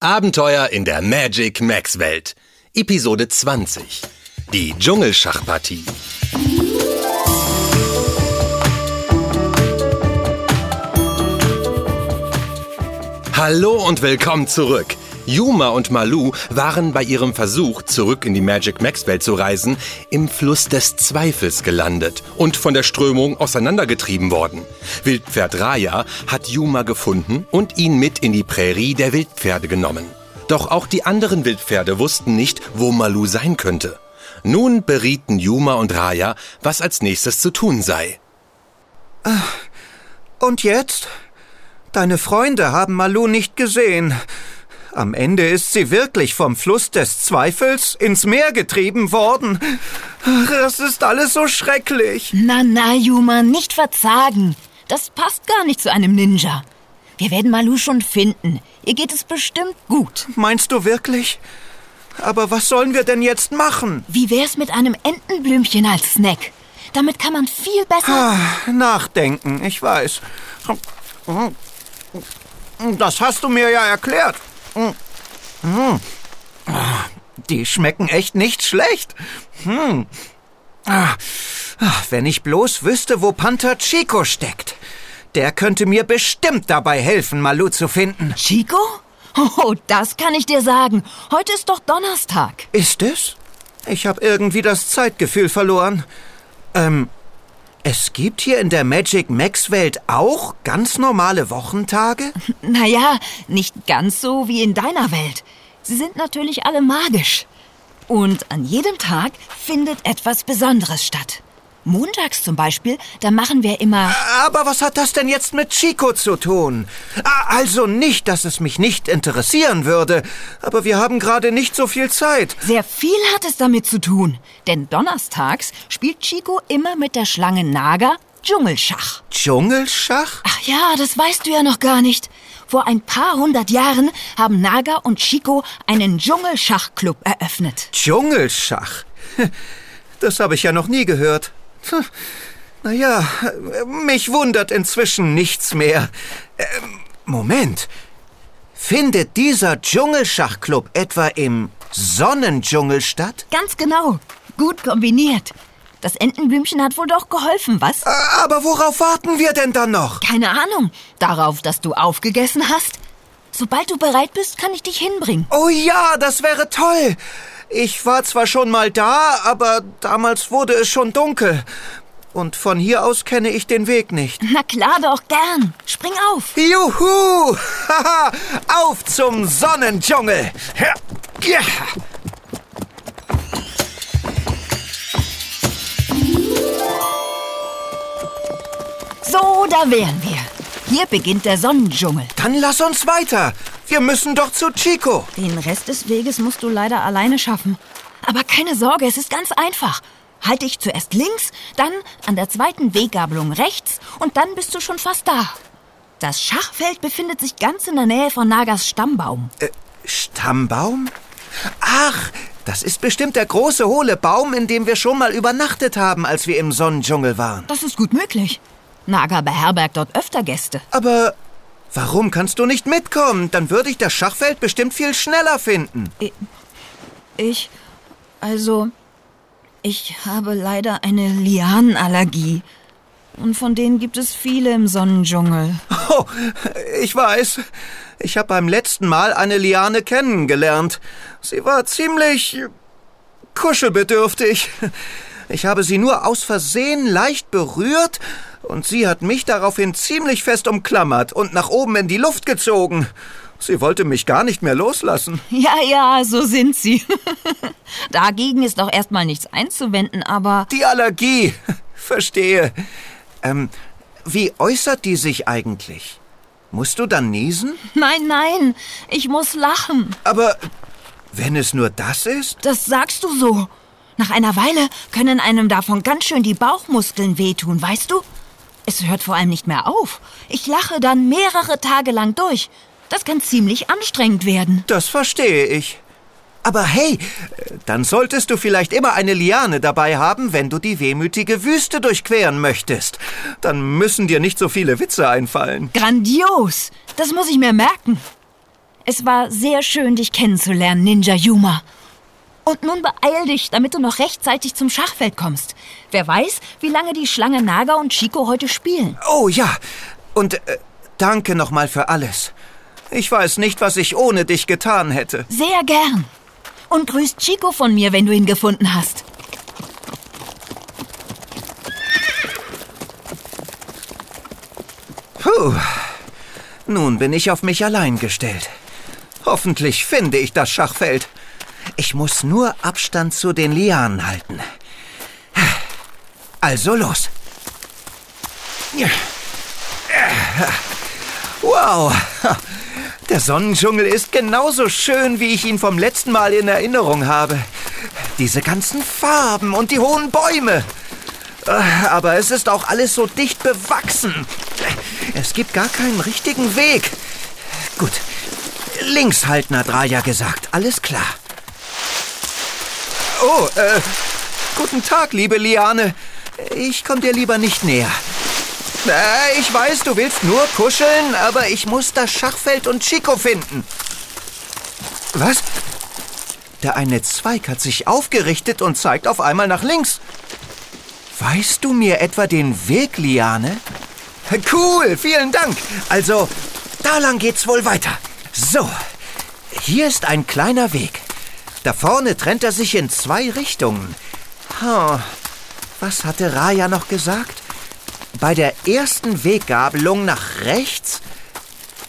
Abenteuer in der Magic Max Welt. Episode 20. Die Dschungelschachpartie. Hallo und willkommen zurück. Yuma und Malu waren bei ihrem Versuch, zurück in die Magic Max Welt zu reisen, im Fluss des Zweifels gelandet und von der Strömung auseinandergetrieben worden. Wildpferd Raya hat Yuma gefunden und ihn mit in die Prärie der Wildpferde genommen. Doch auch die anderen Wildpferde wussten nicht, wo Malu sein könnte. Nun berieten Yuma und Raya, was als nächstes zu tun sei. Und jetzt? Deine Freunde haben Malu nicht gesehen. Am Ende ist sie wirklich vom Fluss des Zweifels ins Meer getrieben worden. Ach, Das ist alles so schrecklich. Na, na, Yuma, nicht verzagen. Das passt gar nicht zu einem Ninja. Wir werden Malu schon finden. Ihr geht es bestimmt gut. Meinst du wirklich? Aber was sollen wir denn jetzt machen? Wie wär's mit einem Entenblümchen als Snack? Damit kann man viel besser. Ah, nachdenken, ich weiß. Das hast du mir ja erklärt. Die schmecken echt nicht schlecht. Hm. Ah, Wenn ich bloß wüsste, wo Panther Chico steckt. Der könnte mir bestimmt dabei helfen, Malu zu finden. Chico? Oh, das kann ich dir sagen. Heute ist doch Donnerstag. Ist es? Ich habe irgendwie das Zeitgefühl verloren. Ähm, es gibt hier in der Magic Max Welt auch ganz normale Wochentage? Naja, nicht ganz so wie in deiner Welt. Sie sind natürlich alle magisch. Und an jedem Tag findet etwas Besonderes statt. Montags zum Beispiel, da machen wir immer... Aber was hat das denn jetzt mit Chico zu tun? Also nicht, dass es mich nicht interessieren würde, aber wir haben gerade nicht so viel Zeit. Sehr viel hat es damit zu tun. Denn donnerstags spielt Chico immer mit der Schlange Naga Dschungelschach. Dschungelschach? Ach ja, das weißt du ja noch gar nicht. Vor ein paar hundert Jahren haben Naga und Chico einen Dschungelschachclub eröffnet. Dschungelschach? Das habe ich ja noch nie gehört. Naja, mich wundert inzwischen nichts mehr. Ähm, Moment. Findet dieser Dschungelschachclub etwa im Sonnendschungel statt? Ganz genau. Gut kombiniert. Das Entenblümchen hat wohl doch geholfen, was? Aber worauf warten wir denn dann noch? Keine Ahnung. Darauf, dass du aufgegessen hast? Sobald du bereit bist, kann ich dich hinbringen. Oh ja, das wäre toll. Ich war zwar schon mal da, aber damals wurde es schon dunkel. Und von hier aus kenne ich den Weg nicht. Na klar doch, gern. Spring auf. Juhu! Haha! Auf zum Sonnendschungel! Ja. So, da wären wir. Hier beginnt der Sonnendschungel. Dann lass uns weiter. Wir müssen doch zu Chico. Den Rest des Weges musst du leider alleine schaffen. Aber keine Sorge, es ist ganz einfach. Halt dich zuerst links, dann an der zweiten Weggabelung rechts und dann bist du schon fast da. Das Schachfeld befindet sich ganz in der Nähe von Nagas Stammbaum. Äh, Stammbaum? Ach, das ist bestimmt der große hohle Baum, in dem wir schon mal übernachtet haben, als wir im Sonnendschungel waren. Das ist gut möglich. Naga beherbergt dort öfter Gäste. Aber warum kannst du nicht mitkommen? Dann würde ich das Schachfeld bestimmt viel schneller finden. Ich, also, ich habe leider eine Lianenallergie. Und von denen gibt es viele im Sonnendschungel. Oh, ich weiß. Ich habe beim letzten Mal eine Liane kennengelernt. Sie war ziemlich kuschelbedürftig. Ich habe sie nur aus Versehen leicht berührt und sie hat mich daraufhin ziemlich fest umklammert und nach oben in die Luft gezogen. Sie wollte mich gar nicht mehr loslassen. Ja, ja, so sind sie. Dagegen ist auch erstmal nichts einzuwenden, aber Die Allergie. Verstehe. Ähm, wie äußert die sich eigentlich? Musst du dann niesen? nein, nein, ich muss lachen. Aber wenn es nur das ist? Das sagst du so. Nach einer Weile können einem davon ganz schön die Bauchmuskeln wehtun, weißt du? Es hört vor allem nicht mehr auf. Ich lache dann mehrere Tage lang durch. Das kann ziemlich anstrengend werden. Das verstehe ich. Aber hey, dann solltest du vielleicht immer eine Liane dabei haben, wenn du die wehmütige Wüste durchqueren möchtest. Dann müssen dir nicht so viele Witze einfallen. Grandios. Das muss ich mir merken. Es war sehr schön, dich kennenzulernen, Ninja Yuma. Und nun beeil dich, damit du noch rechtzeitig zum Schachfeld kommst. Wer weiß, wie lange die Schlange Naga und Chico heute spielen. Oh ja, und äh, danke nochmal für alles. Ich weiß nicht, was ich ohne dich getan hätte. Sehr gern. Und grüßt Chico von mir, wenn du ihn gefunden hast. Puh. Nun bin ich auf mich allein gestellt. Hoffentlich finde ich das Schachfeld. Ich muss nur Abstand zu den Lianen halten. Also los. Wow. Der Sonnendschungel ist genauso schön, wie ich ihn vom letzten Mal in Erinnerung habe. Diese ganzen Farben und die hohen Bäume. Aber es ist auch alles so dicht bewachsen. Es gibt gar keinen richtigen Weg. Gut. Links halten, hat Raja gesagt. Alles klar. Oh, äh, guten Tag, liebe Liane. Ich komme dir lieber nicht näher. Äh, ich weiß, du willst nur kuscheln, aber ich muss das Schachfeld und Chico finden. Was? Der eine Zweig hat sich aufgerichtet und zeigt auf einmal nach links. Weißt du mir etwa den Weg, Liane? Cool, vielen Dank. Also, da lang geht's wohl weiter. So, hier ist ein kleiner Weg. Da vorne trennt er sich in zwei Richtungen. Oh, was hatte Raya noch gesagt? Bei der ersten Weggabelung nach rechts?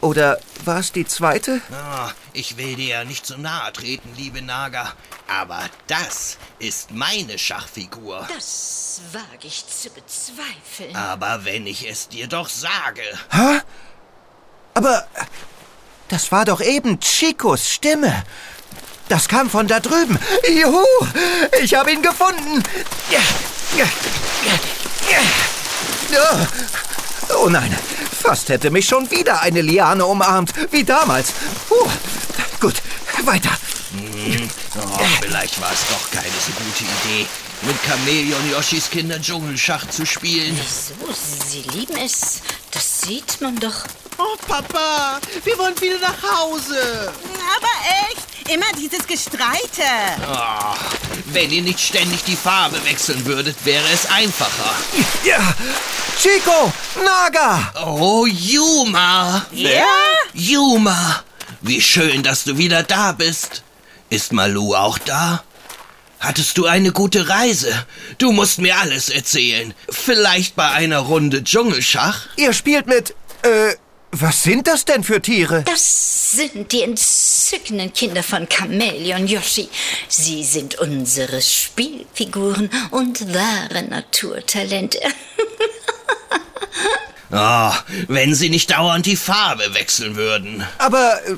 Oder war es die zweite? Oh, ich will dir ja nicht zu nahe treten, liebe Naga. Aber das ist meine Schachfigur. Das wage ich zu bezweifeln. Aber wenn ich es dir doch sage. Hä? Aber das war doch eben Chicos Stimme. Das kam von da drüben. Juhu! Ich habe ihn gefunden. Oh nein, fast hätte mich schon wieder eine Liane umarmt, wie damals. Puh. Gut, weiter. Hm. Oh, vielleicht war es doch keine so gute Idee, mit Chamäleon Yoshis Kinder Dschungelschach zu spielen. Wieso? Sie lieben es. Das sieht man doch. Oh, Papa, wir wollen wieder nach Hause. Aber echt, immer dieses Gestreite. Oh, wenn ihr nicht ständig die Farbe wechseln würdet, wäre es einfacher. Ja, Chico, Naga. Oh, Yuma. Ja? Yuma, wie schön, dass du wieder da bist. Ist Malu auch da? Hattest du eine gute Reise? Du musst mir alles erzählen. Vielleicht bei einer Runde Dschungelschach? Ihr spielt mit, äh, was sind das denn für Tiere? Das sind die entzückenden Kinder von Chamäleon Yoshi. Sie sind unsere Spielfiguren und wahre Naturtalente. Oh, wenn sie nicht dauernd die Farbe wechseln würden. Aber äh,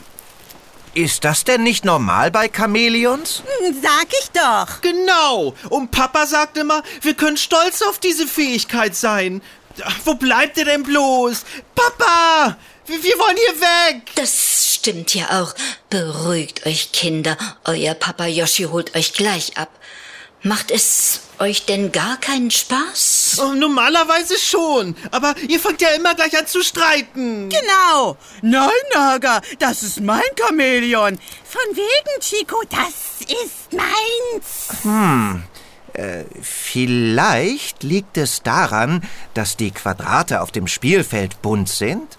ist das denn nicht normal bei Chamäleons? Sag ich doch. Genau. Und Papa sagt immer, wir können stolz auf diese Fähigkeit sein. Wo bleibt ihr denn bloß? Papa! Wir, wir wollen hier weg! Das stimmt ja auch. Beruhigt euch, Kinder. Euer Papa Yoshi holt euch gleich ab. Macht es euch denn gar keinen Spaß? Oh, normalerweise schon. Aber ihr fangt ja immer gleich an zu streiten. Genau. Nein, Naga, das ist mein Chamäleon. Von wegen, Chico, das ist meins. Vielleicht liegt es daran, dass die Quadrate auf dem Spielfeld bunt sind.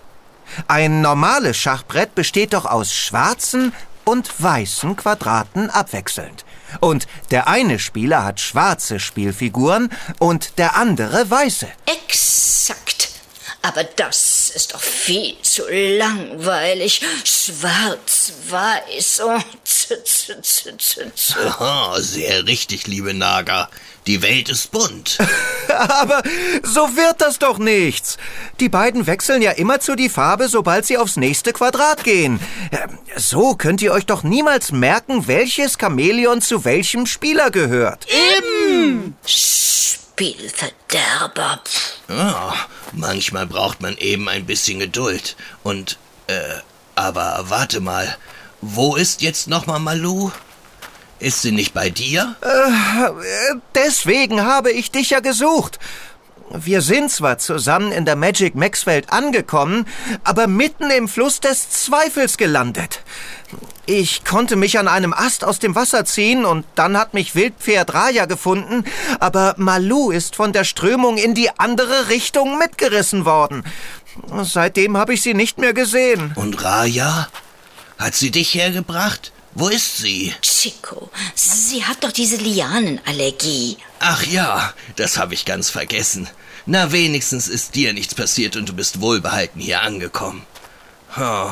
Ein normales Schachbrett besteht doch aus schwarzen und weißen Quadraten abwechselnd. Und der eine Spieler hat schwarze Spielfiguren und der andere weiße. Exakt. Aber das ist doch viel zu langweilig. Schwarz-Weiß. Oh, tz, tz, tz. Oh, sehr richtig, liebe Naga. Die Welt ist bunt. Aber so wird das doch nichts. Die beiden wechseln ja immerzu die Farbe, sobald sie aufs nächste Quadrat gehen. Ähm, So könnt ihr euch doch niemals merken, welches Chamäleon zu welchem Spieler gehört. Spielverderber. Oh, manchmal braucht man eben ein bisschen Geduld. Und, äh, aber warte mal. Wo ist jetzt nochmal Malu? Ist sie nicht bei dir? Äh, Deswegen habe ich dich ja gesucht. Wir sind zwar zusammen in der Magic Max Welt angekommen, aber mitten im Fluss des Zweifels gelandet. Ich konnte mich an einem Ast aus dem Wasser ziehen und dann hat mich Wildpferd Raya gefunden, aber Malu ist von der Strömung in die andere Richtung mitgerissen worden. Seitdem habe ich sie nicht mehr gesehen. Und Raya? Hat sie dich hergebracht? Wo ist sie? Chico, sie hat doch diese Lianenallergie. Ach ja, das habe ich ganz vergessen. Na, wenigstens ist dir nichts passiert und du bist wohlbehalten hier angekommen. Oh,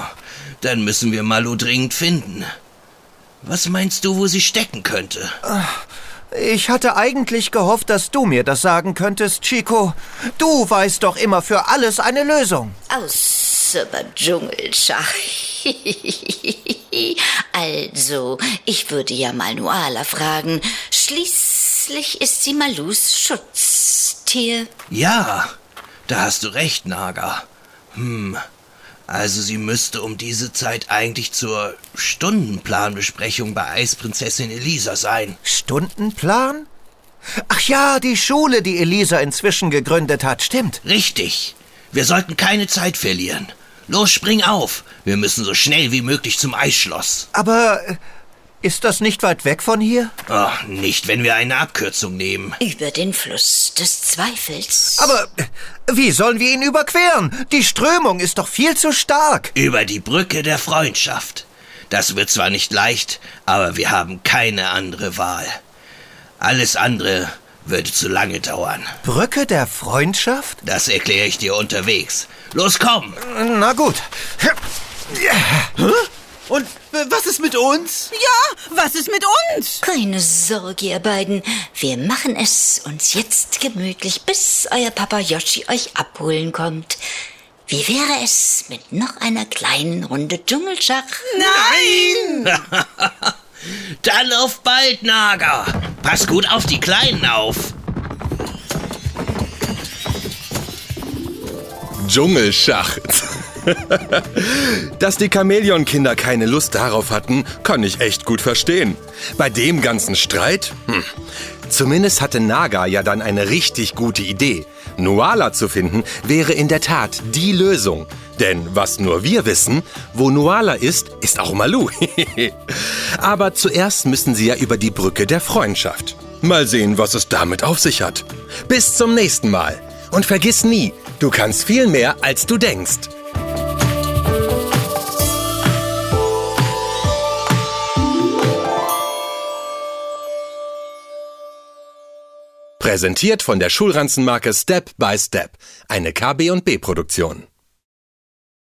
dann müssen wir Malu dringend finden. Was meinst du, wo sie stecken könnte? Ich hatte eigentlich gehofft, dass du mir das sagen könntest, Chico. Du weißt doch immer für alles eine Lösung. Außer beim Dschungelschach. also, ich würde ja mal Nuala fragen. Schließlich ist sie Malus Schutztier. Ja, da hast du recht, Naga. Hm, also sie müsste um diese Zeit eigentlich zur Stundenplanbesprechung bei Eisprinzessin Elisa sein. Stundenplan? Ach ja, die Schule, die Elisa inzwischen gegründet hat, stimmt. Richtig. Wir sollten keine Zeit verlieren. Los, spring auf. Wir müssen so schnell wie möglich zum Eisschloss. Aber äh, ist das nicht weit weg von hier? Oh, nicht, wenn wir eine Abkürzung nehmen. Über den Fluss des Zweifels. Aber äh, wie sollen wir ihn überqueren? Die Strömung ist doch viel zu stark. Über die Brücke der Freundschaft. Das wird zwar nicht leicht, aber wir haben keine andere Wahl. Alles andere würde zu lange dauern. Brücke der Freundschaft? Das erkläre ich dir unterwegs. Los, komm! Na gut. Und äh, was ist mit uns? Ja, was ist mit uns? Keine Sorge, ihr beiden. Wir machen es uns jetzt gemütlich, bis euer Papa Yoshi euch abholen kommt. Wie wäre es mit noch einer kleinen Runde Dschungelschach? Nein! Dann auf bald, Naga! Pass gut auf die Kleinen auf! Dschungelschacht. Dass die Chamäleon-Kinder keine Lust darauf hatten, kann ich echt gut verstehen. Bei dem ganzen Streit? Hm. Zumindest hatte Naga ja dann eine richtig gute Idee. Nuala zu finden wäre in der Tat die Lösung. Denn was nur wir wissen, wo Nuala ist, ist auch Malu. Aber zuerst müssen sie ja über die Brücke der Freundschaft. Mal sehen, was es damit auf sich hat. Bis zum nächsten Mal. Und vergiss nie, du kannst viel mehr, als du denkst. Präsentiert von der Schulranzenmarke Step by Step, eine KB&B Produktion.